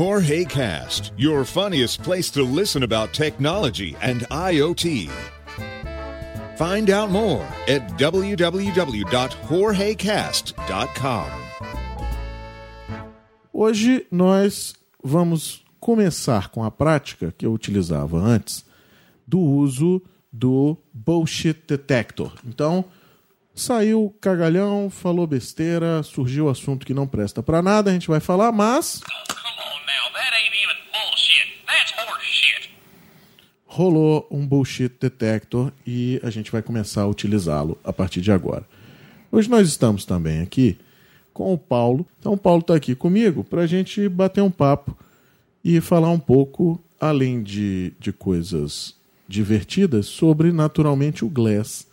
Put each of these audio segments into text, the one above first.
Jorge Cast, your funniest place to listen about technology and IoT. Find out more at www.jorgecast.com. Hoje nós vamos começar com a prática que eu utilizava antes do uso do bullshit detector. Então, saiu cagalhão, falou besteira, surgiu assunto que não presta para nada, a gente vai falar, mas rolou um bullshit detector e a gente vai começar a utilizá-lo a partir de agora. Hoje nós estamos também aqui com o Paulo. Então o Paulo está aqui comigo para a gente bater um papo e falar um pouco, além de, de coisas divertidas, sobre naturalmente o Glass,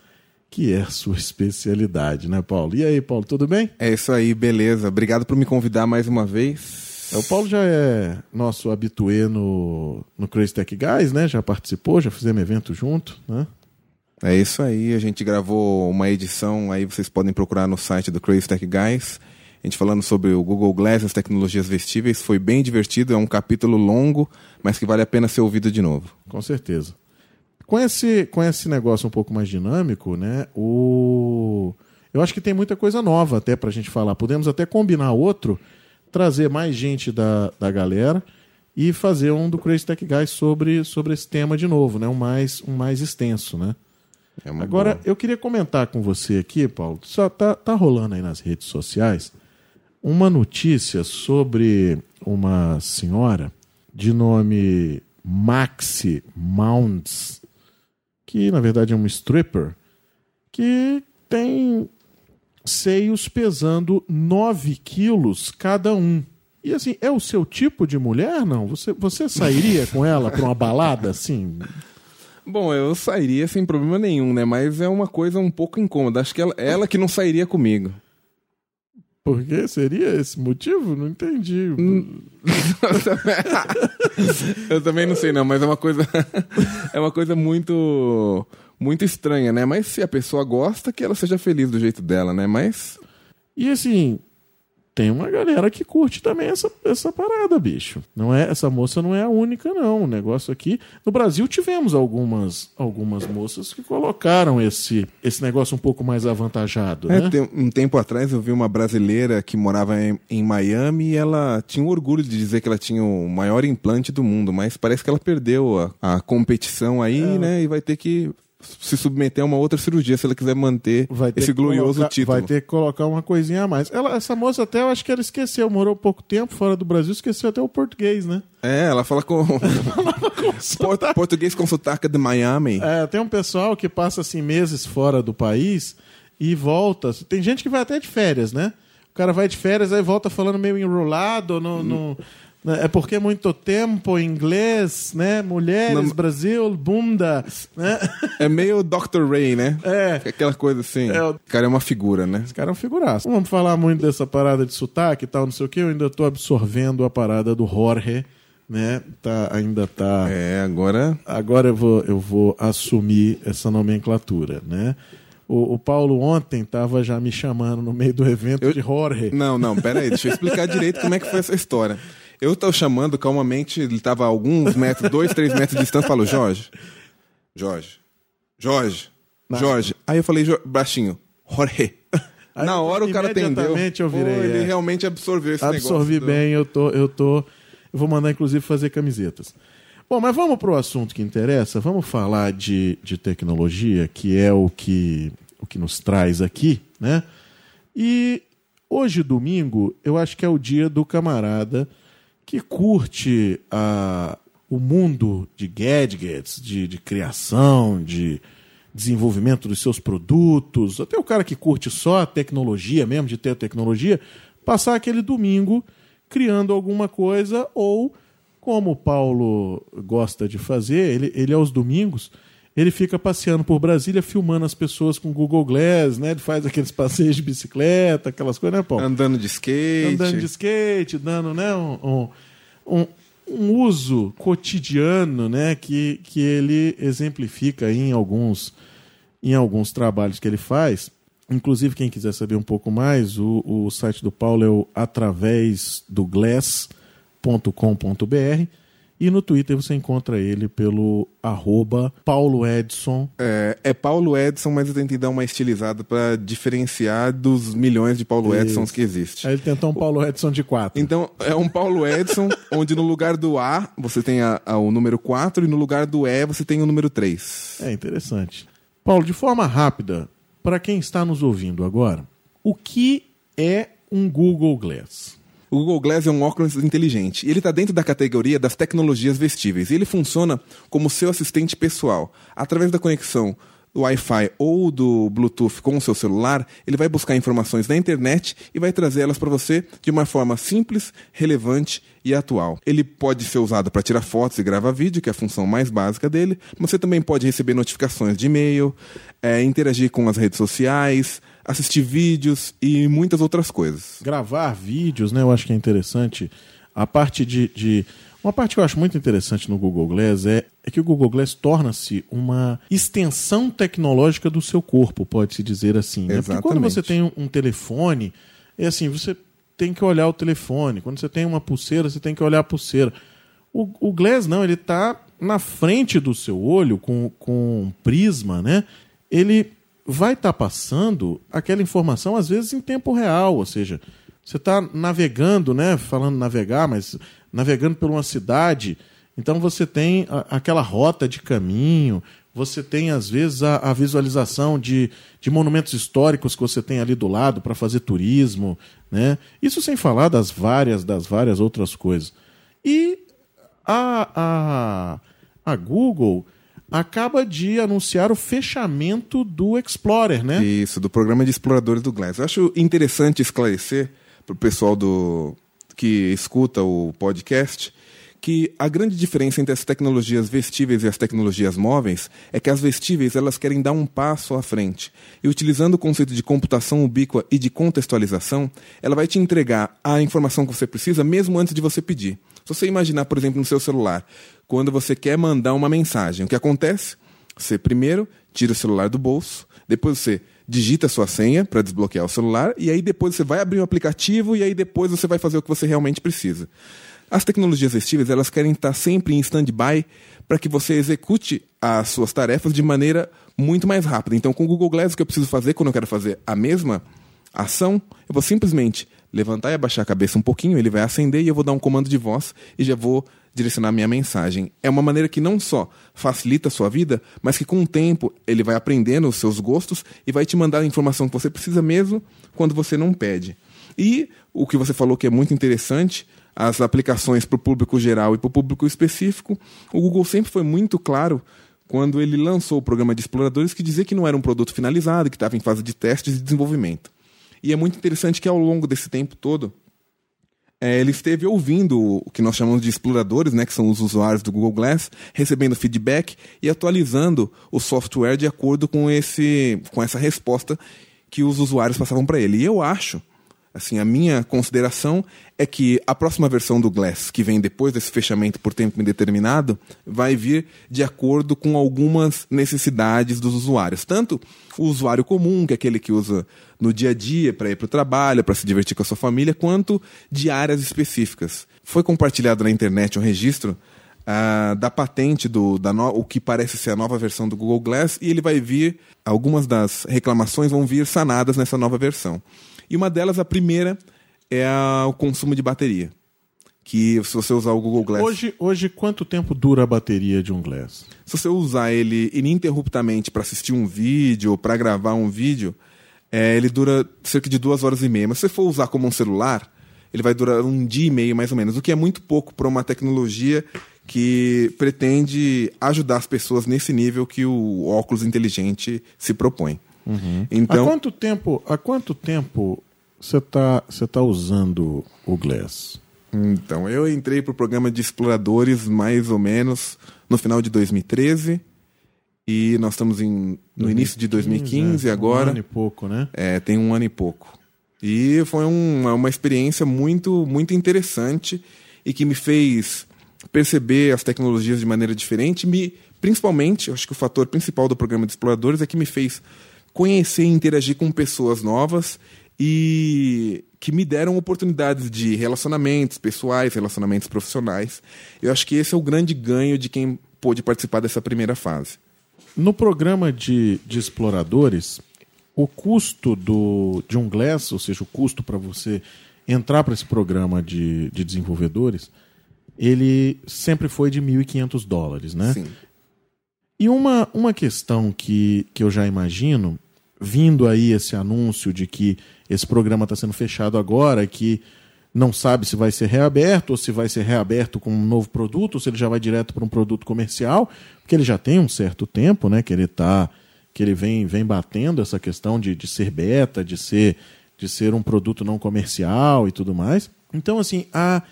que é a sua especialidade, né, Paulo? E aí, Paulo, tudo bem? É isso aí, beleza. Obrigado por me convidar mais uma vez. É, o Paulo já é nosso habituê no, no Crazy Tech Guys, né? Já participou, já fizemos evento junto, né? É isso aí, a gente gravou uma edição, aí vocês podem procurar no site do Crazy Tech Guys. A gente falando sobre o Google Glass, as tecnologias vestíveis, foi bem divertido, é um capítulo longo, mas que vale a pena ser ouvido de novo. Com certeza. Com esse, com esse negócio um pouco mais dinâmico, né? O... Eu acho que tem muita coisa nova até pra gente falar. Podemos até combinar outro, trazer mais gente da, da galera e fazer um do Crazy Tech Guys sobre, sobre esse tema de novo, né? Um mais, um mais extenso, né? É Agora, boa. eu queria comentar com você aqui, Paulo. Só tá, tá rolando aí nas redes sociais uma notícia sobre uma senhora de nome Maxi Mounds, que na verdade é uma stripper, que tem seios pesando 9 quilos cada um. E assim, é o seu tipo de mulher, não? Você, você sairia com ela pra uma balada assim? Bom, eu sairia sem problema nenhum, né? Mas é uma coisa um pouco incômoda. Acho que ela, ela que não sairia comigo. Por que seria esse motivo? Não entendi. eu também não sei não, mas é uma coisa é uma coisa muito muito estranha, né? Mas se a pessoa gosta, que ela seja feliz do jeito dela, né? Mas E assim, tem uma galera que curte também essa, essa parada, bicho. Não é Essa moça não é a única, não. O negócio aqui. No Brasil tivemos algumas, algumas moças que colocaram esse, esse negócio um pouco mais avantajado, É, né? tem- um tempo atrás eu vi uma brasileira que morava em, em Miami e ela tinha o orgulho de dizer que ela tinha o maior implante do mundo, mas parece que ela perdeu a, a competição aí, É. né? E vai ter que se submeter a uma outra cirurgia se ela quiser manter esse glorioso colocar- título. Vai ter que colocar uma coisinha a mais. Ela, essa moça até, eu acho que ela esqueceu, morou pouco tempo fora do Brasil, esqueceu até o português, né? É, ela fala com Port- português com sotaque de Miami. É, tem um pessoal que passa assim meses fora do país e volta. Tem gente que vai até de férias, né? O cara vai de férias aí volta falando meio enrolado, no, no- né? É porque é muito tempo inglês, né? Mulheres, Não- Brasil, bunda, né? É meio Dr. Ray, né? É. Aquela coisa assim. É, o- cara é uma figura, né? Esse cara é um figuraço. Não vamos falar muito dessa parada de sotaque e tal, não sei o que. Eu ainda tô absorvendo a parada do Jorge, né? Tá, ainda tá. É, agora. agora eu vou, eu vou assumir essa nomenclatura, né? O, o Paulo ontem estava já me chamando no meio do evento Eu- de Jorge. Não, não, pera aí, deixa eu explicar direito como é que foi essa história. Eu tô chamando calmamente, ele tava a alguns metros, dois, três metros de distância, falou, Jorge, Jorge, Jorge, Jorge. Aí eu falei, "Jo- baixinho, Jorge. Aí Na hora o cara atendeu. imediatamente eu virei, Pô, ele é. realmente absorveu esse Absorvi negócio. do- bem, eu tô, eu tô. Eu vou mandar, inclusive, fazer camisetas. Bom, mas vamos pro assunto que interessa. Vamos falar de, de tecnologia, que é o que, o que nos traz aqui, né? E hoje, domingo, eu acho que é o dia do camarada que curte a, o mundo de gadgets, de, de criação, de desenvolvimento dos seus produtos, até o cara que curte só a tecnologia mesmo, de ter tecnologia, passar aquele domingo criando alguma coisa ou, como o Paulo gosta de fazer, ele, ele aos domingos, ele fica passeando por Brasília filmando as pessoas com Google Glass, né? Ele faz aqueles passeios de bicicleta, aquelas coisas, né, Paulo? Andando de skate. andando de skate, dando né, um, um, um- uso cotidiano né, que, que ele exemplifica em alguns, em alguns trabalhos que ele faz. Inclusive, quem quiser saber um pouco mais, o, o site do Paulo é o através do glass.com.br. e no Twitter você encontra ele pelo arroba Paulo Edson. É, é Paulo Edson, mas eu tentei dar uma estilizada para diferenciar dos milhões de Paulo Edsons que existem. Aí ele tentou um Paulo Edson de 4. Então, é um Paulo Edson, onde no lugar do A você tem a- a- o número 4 e no lugar do E você tem o número 3. É interessante. Paulo, de forma rápida, para quem está nos ouvindo agora, o que é um Google Glass? O Google Glass é um óculos inteligente. E ele está dentro da categoria das tecnologias vestíveis. Ele funciona como seu assistente pessoal. Através da conexão do Wi-Fi ou do Bluetooth com o seu celular, ele vai buscar informações na internet e vai trazer elas para você de uma forma simples, relevante e atual. Ele pode ser usado para tirar fotos e gravar vídeo, que é a função mais básica dele. Mas você também pode receber notificações de e-mail, eh, interagir com as redes sociais, assistir vídeos e muitas outras coisas. Gravar vídeos, né? Eu acho que é interessante. A parte de. de- Uma parte que eu acho muito interessante no Google Glass é, é que o Google Glass torna-se uma extensão tecnológica do seu corpo, pode-se dizer assim. Né? Porque quando Exatamente. você tem um, um telefone, é assim, você tem que olhar o telefone. Quando você tem uma pulseira, você tem que olhar a pulseira. O, o Glass não, ele está na frente do seu olho com, com um prisma, né? Ele vai estar passando aquela informação às vezes em tempo real, ou seja, você está navegando, né? Falando navegar, mas navegando por uma cidade, então você tem a- aquela rota de caminho, você tem às vezes a, a visualização de, de monumentos históricos que você tem ali do lado para fazer turismo, né? Isso sem falar das várias das várias outras coisas. E a, a, a Google acaba de anunciar o fechamento do Explorer, né? Isso, do programa de exploradores do Glass. Eu acho interessante esclarecer para o pessoal do que escuta o podcast que a grande diferença entre as tecnologias vestíveis e as tecnologias móveis é que as vestíveis elas querem dar um passo à frente. E utilizando o conceito de computação ubíqua e de contextualização, ela vai te entregar a informação que você precisa mesmo antes de você pedir. Se você imaginar, por exemplo, no seu celular, quando você quer mandar uma mensagem, o que acontece? Você primeiro tira o celular do bolso, depois você digita a sua senha para desbloquear o celular, e aí depois você vai abrir o aplicativo e aí depois você vai fazer o que você realmente precisa. As tecnologias vestíveis, elas querem estar sempre em stand-by para que você execute as suas tarefas de maneira muito mais rápida. Então, com o Google Glass, o que eu preciso fazer quando eu quero fazer a mesma ação, eu vou simplesmente levantar e abaixar a cabeça um pouquinho, ele vai acender e eu vou dar um comando de voz e já vou direcionar minha mensagem. É uma maneira que não só facilita a sua vida, mas que com o tempo ele vai aprendendo os seus gostos e vai te mandar a informação que você precisa mesmo quando você não pede. E o que você falou que é muito interessante, as aplicações para o público geral e para o público específico, o Google sempre foi muito claro quando ele lançou o programa de exploradores que dizia que não era um produto finalizado, que estava em fase de testes e desenvolvimento. E é muito interessante que ao longo desse tempo todo, é, ele esteve ouvindo o que nós chamamos de exploradores, né, que são os usuários do Google Glass, recebendo feedback e atualizando o software de acordo com, esse, com essa resposta que os usuários passavam para ele. E eu acho, assim, a minha consideração é que a próxima versão do Glass, que vem depois desse fechamento por tempo indeterminado, vai vir de acordo com algumas necessidades dos usuários. Tanto o usuário comum, que é aquele que usa no dia a dia para ir para o trabalho, para se divertir com a sua família, quanto de áreas específicas. Foi compartilhado na internet um registro ah, da patente do da no- o que parece ser a nova versão do Google Glass e ele vai vir algumas das reclamações vão vir sanadas nessa nova versão. E uma delas, a primeira, é a- o consumo de bateria. Que se você usar o Google Glass, Hoje, hoje, quanto tempo dura a bateria de um Glass? se você usar ele ininterruptamente para assistir um vídeo ou para gravar um vídeo, é, ele dura cerca de duas horas e meia. Mas se você for usar como um celular, ele vai durar um dia e meio mais ou menos, o que é muito pouco para uma tecnologia que pretende ajudar as pessoas nesse nível que o óculos inteligente se propõe. Há Então, quanto tempo, há quanto tempo você está você tá usando o Glass? Então, eu entrei pro programa de exploradores mais ou menos no final de 2013 e nós estamos em, no início de 2015 é, agora. Um ano e pouco, né? É, tem um ano e pouco. E foi um- uma experiência muito, muito interessante e que me fez perceber as tecnologias de maneira diferente. Me, principalmente, acho que o fator principal do programa de exploradores é que me fez conhecer e interagir com pessoas novas e que me deram oportunidades de relacionamentos pessoais, relacionamentos profissionais. Eu acho que esse é o grande ganho de quem pôde participar dessa primeira fase. No programa de, de exploradores, o custo do, de um Glass, ou seja, o custo para você entrar para esse programa de, de desenvolvedores, ele sempre foi de 1.500 dólares, né? Sim. E uma, uma questão que, que eu já imagino, vindo aí esse anúncio de que esse programa está sendo fechado agora, que não sabe se vai ser reaberto ou se vai ser reaberto com um novo produto, ou se ele já vai direto para um produto comercial, porque ele já tem um certo tempo, né, que ele tá, que ele vem, vem batendo essa questão de, de ser beta, de ser, de ser um produto não comercial e tudo mais. Então, assim, a,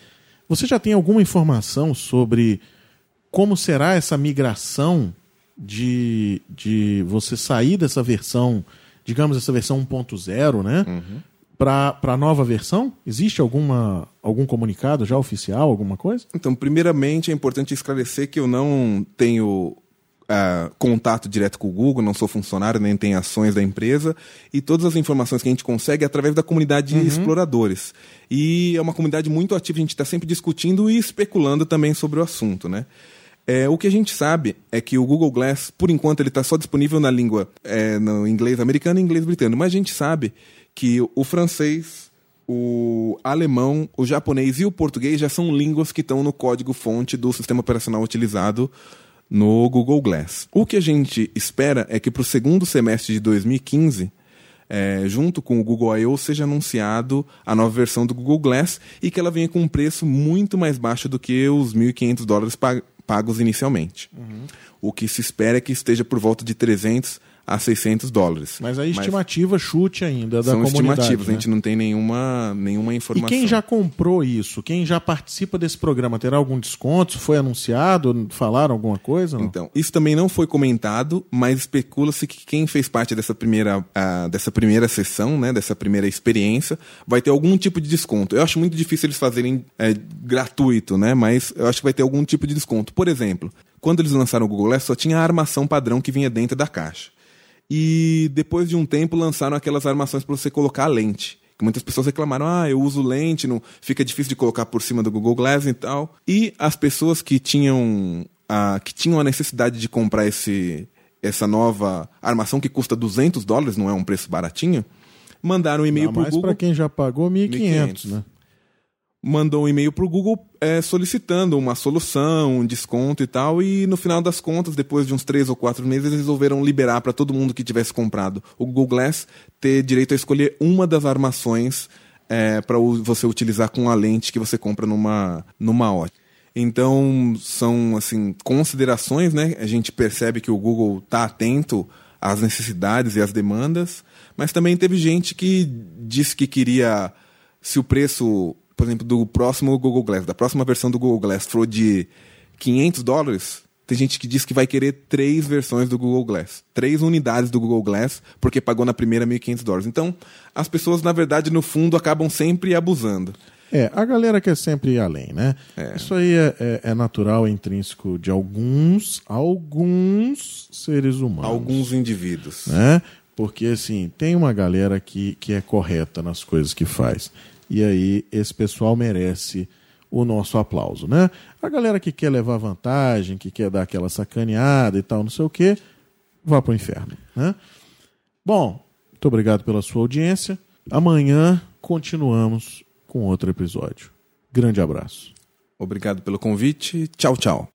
você já tem alguma informação sobre como será essa migração de, de você sair dessa versão, digamos, essa versão 1.0, né? Para a nova versão? Existe alguma, algum comunicado já oficial, alguma coisa? Então, primeiramente, é importante esclarecer que eu não tenho ah, contato direto com o Google, não sou funcionário, nem tenho ações da empresa, e todas as informações que a gente consegue é através da comunidade de exploradores. E é uma comunidade muito ativa, a gente está sempre discutindo e especulando também sobre o assunto, né? É, o que a gente sabe é que o Google Glass, por enquanto, ele está só disponível na língua é, no inglês americano e inglês britânico, mas a gente sabe que o francês, o alemão, o japonês e o português já são línguas que estão no código-fonte do sistema operacional utilizado no Google Glass. O que a gente espera é que para o segundo semestre de 2015, é, junto com o Google I.O., seja anunciado a nova versão do Google Glass e que ela venha com um preço muito mais baixo do que os 1.500 dólares pa- pagos inicialmente. O que se espera é que esteja por volta de 300 a 600 dólares. Mas a estimativa chute ainda da são comunidade. estimativas, né? a gente não tem nenhuma, nenhuma E informação. quem já comprou isso? Quem já participa desse programa? Terá algum desconto? Foi anunciado? Falaram alguma coisa? Não? Então, isso também não foi comentado, mas especula-se que quem fez parte dessa primeira, ah, dessa primeira sessão, né, dessa primeira experiência, vai ter algum tipo de desconto. Eu acho muito difícil eles fazerem é, gratuito, né, mas eu acho que vai ter algum tipo de desconto. Por exemplo, quando eles lançaram o Google Glass, só tinha a armação padrão que vinha dentro da caixa. E depois de um tempo lançaram aquelas armações para você colocar a lente. Que muitas pessoas reclamaram, ah, eu uso lente, não fica difícil de colocar por cima do Google Glass e tal. E as pessoas que tinham a, que tinham a necessidade de comprar esse, essa nova armação que custa 200 dólares, não é um preço baratinho, mandaram um e-mail para o Google para quem já pagou 1.500, 1.500, né? Mandou um e-mail para o Google é, solicitando uma solução, um desconto e tal, e no final das contas, depois de uns três ou quatro meses, eles resolveram liberar para todo mundo que tivesse comprado o Google Glass ter direito a escolher uma das armações é, para você utilizar com a lente que você compra numa, numa ótica. Então, são assim considerações, né? A gente percebe que o Google está atento às necessidades e às demandas, mas também teve gente que disse que queria, se o preço, por exemplo, do próximo Google Glass, da próxima versão do Google Glass for de 500 dólares, tem gente que diz que vai querer três versões do Google Glass, três unidades do Google Glass, porque pagou na primeira 1.500 dólares. Então, as pessoas, na verdade, no fundo, acabam sempre abusando. É, a galera quer sempre ir além, né? É. Isso aí é, é- é natural, é intrínseco de alguns, alguns seres humanos. Alguns indivíduos. né? Porque assim, tem uma galera que, que é correta nas coisas que faz. E aí esse pessoal merece o nosso aplauso, né? A galera que quer levar vantagem, que quer dar aquela sacaneada e tal, não sei o quê, vá pro inferno, né? Bom, muito obrigado pela sua audiência. Amanhã continuamos com outro episódio. Grande abraço. Obrigado pelo convite. Tchau, tchau.